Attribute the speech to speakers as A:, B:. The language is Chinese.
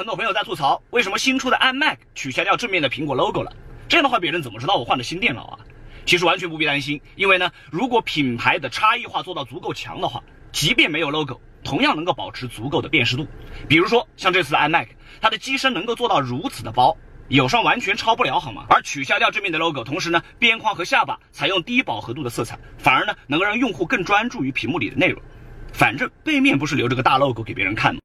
A: 很多朋友在吐槽为什么新出的 imac 取消掉正面的苹果 logo 了？这样的话别人怎么知道我换了新电脑啊？其实完全不必担心因为呢如果品牌的差异化做到足够强的话即便没有 logo 同样能够保持足够的辨识度。比如说像这次的 imac 它的机身能够做到如此的薄友商完全超不了好吗？而取消掉正面的 logo 同时呢边框和下巴采用低饱和度的色彩反而呢能够让用户更专注于屏幕里的内容。反正背面不是留着个大 logo 给别人看吗？